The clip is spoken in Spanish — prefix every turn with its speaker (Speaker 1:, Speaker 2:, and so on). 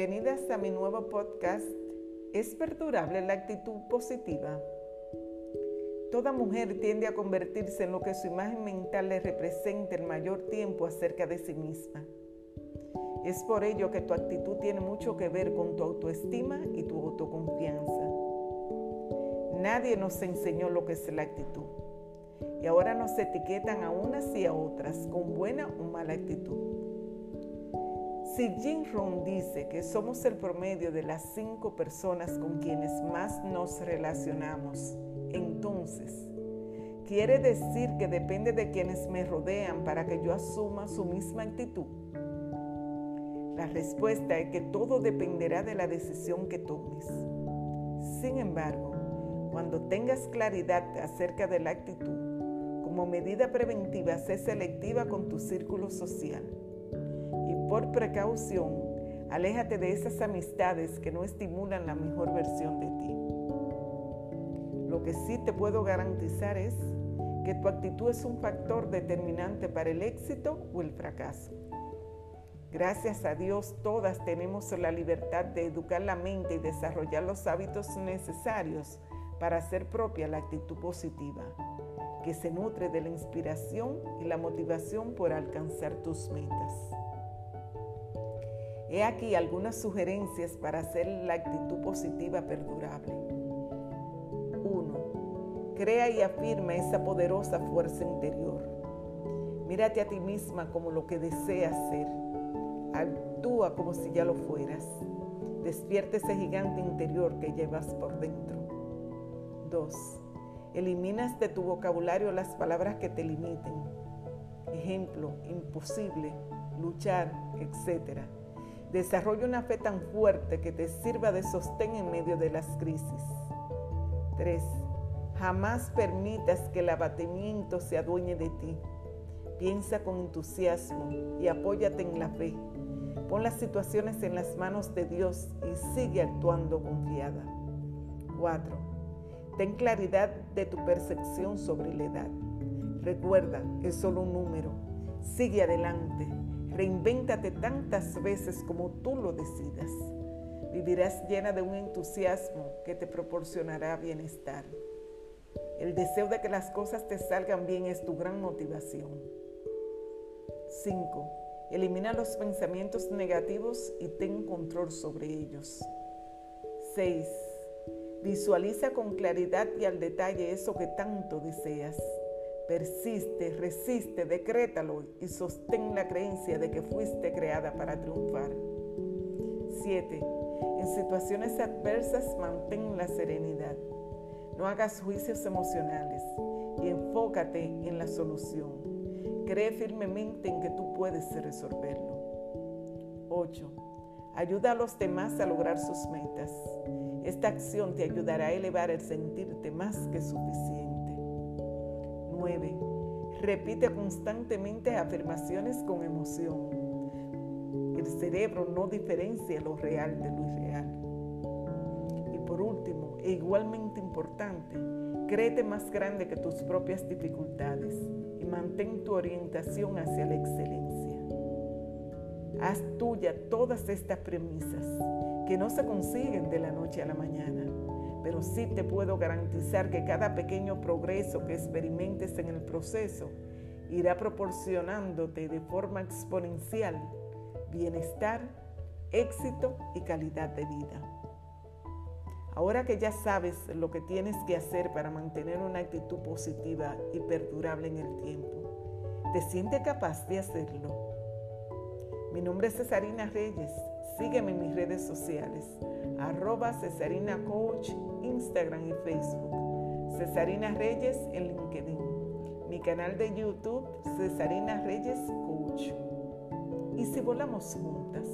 Speaker 1: Bienvenidas a mi nuevo podcast. ¿Es perdurable la actitud positiva? Toda mujer tiende a convertirse en lo que su imagen mental le representa el mayor tiempo acerca de sí misma. Es por ello que tu actitud tiene mucho que ver con tu autoestima y tu autoconfianza. Nadie nos enseñó lo que es la actitud y ahora nos etiquetan a unas y a otras con buena o mala actitud. Si Jim Rohn dice que somos el promedio de las cinco personas con quienes más nos relacionamos, entonces quiere decir que depende de quienes me rodean para que yo asuma su misma actitud. La respuesta es que todo dependerá de la decisión que tomes. Sin embargo, cuando tengas claridad acerca de la actitud, como medida preventiva, sé selectiva con tu círculo social. Por precaución, aléjate de esas amistades que no estimulan la mejor versión de ti. Lo que sí te puedo garantizar es que tu actitud es un factor determinante para el éxito o el fracaso. Gracias a Dios todas tenemos la libertad de educar la mente y desarrollar los hábitos necesarios para hacer propia la actitud positiva que se nutre de la inspiración y la motivación por alcanzar tus metas. He aquí algunas sugerencias para hacer la actitud positiva perdurable. 1. Crea y afirma esa poderosa fuerza interior. Mírate a ti misma como lo que deseas ser. Actúa como si ya lo fueras. Despierta ese gigante interior que llevas por dentro. 2 Eliminas de tu vocabulario las palabras que te limiten. Ejemplo, imposible, luchar, etc. Desarrolla una fe tan fuerte que te sirva de sostén en medio de las crisis. 3. Jamás permitas que el abatimiento se adueñe de ti. Piensa con entusiasmo y apóyate en la fe. Pon las situaciones en las manos de Dios y sigue actuando confiada. 4 Ten claridad de tu percepción sobre la edad. Recuerda, es solo un número. Sigue adelante. Reinvéntate tantas veces como tú lo decidas. Vivirás llena de un entusiasmo que te proporcionará bienestar. El deseo de que las cosas te salgan bien es tu gran motivación. 5. Elimina los pensamientos negativos y ten control sobre ellos. 6. Visualiza con claridad y al detalle eso que tanto deseas. Persiste, resiste, decrétalo y sostén la creencia de que fuiste creada para triunfar. 7. En situaciones adversas mantén la serenidad. No hagas juicios emocionales y enfócate en la solución. Cree firmemente en que tú puedes resolverlo. 8. Ayuda a los demás a lograr sus metas. Esta acción te ayudará a elevar el sentirte más que suficiente. 9. Repite constantemente afirmaciones con emoción. El cerebro no diferencia lo real de lo irreal. Y por último, e igualmente importante, créete más grande que tus propias dificultades y mantén tu orientación hacia la excelencia. Haz tuya todas estas premisas que no se consiguen de la noche a la mañana, pero sí te puedo garantizar que cada pequeño progreso que experimentes en el proceso irá proporcionándote de forma exponencial bienestar, éxito y calidad de vida. Ahora que ya sabes lo que tienes que hacer para mantener una actitud positiva y perdurable en el tiempo, ¿te sientes capaz de hacerlo? Mi nombre es Cesarina Reyes. Sígueme en mis redes sociales. Arroba Cesarina Coach, Instagram y Facebook. Cesarina Reyes en LinkedIn. Mi canal de YouTube, Cesarina Reyes Coach. Y si volamos juntas.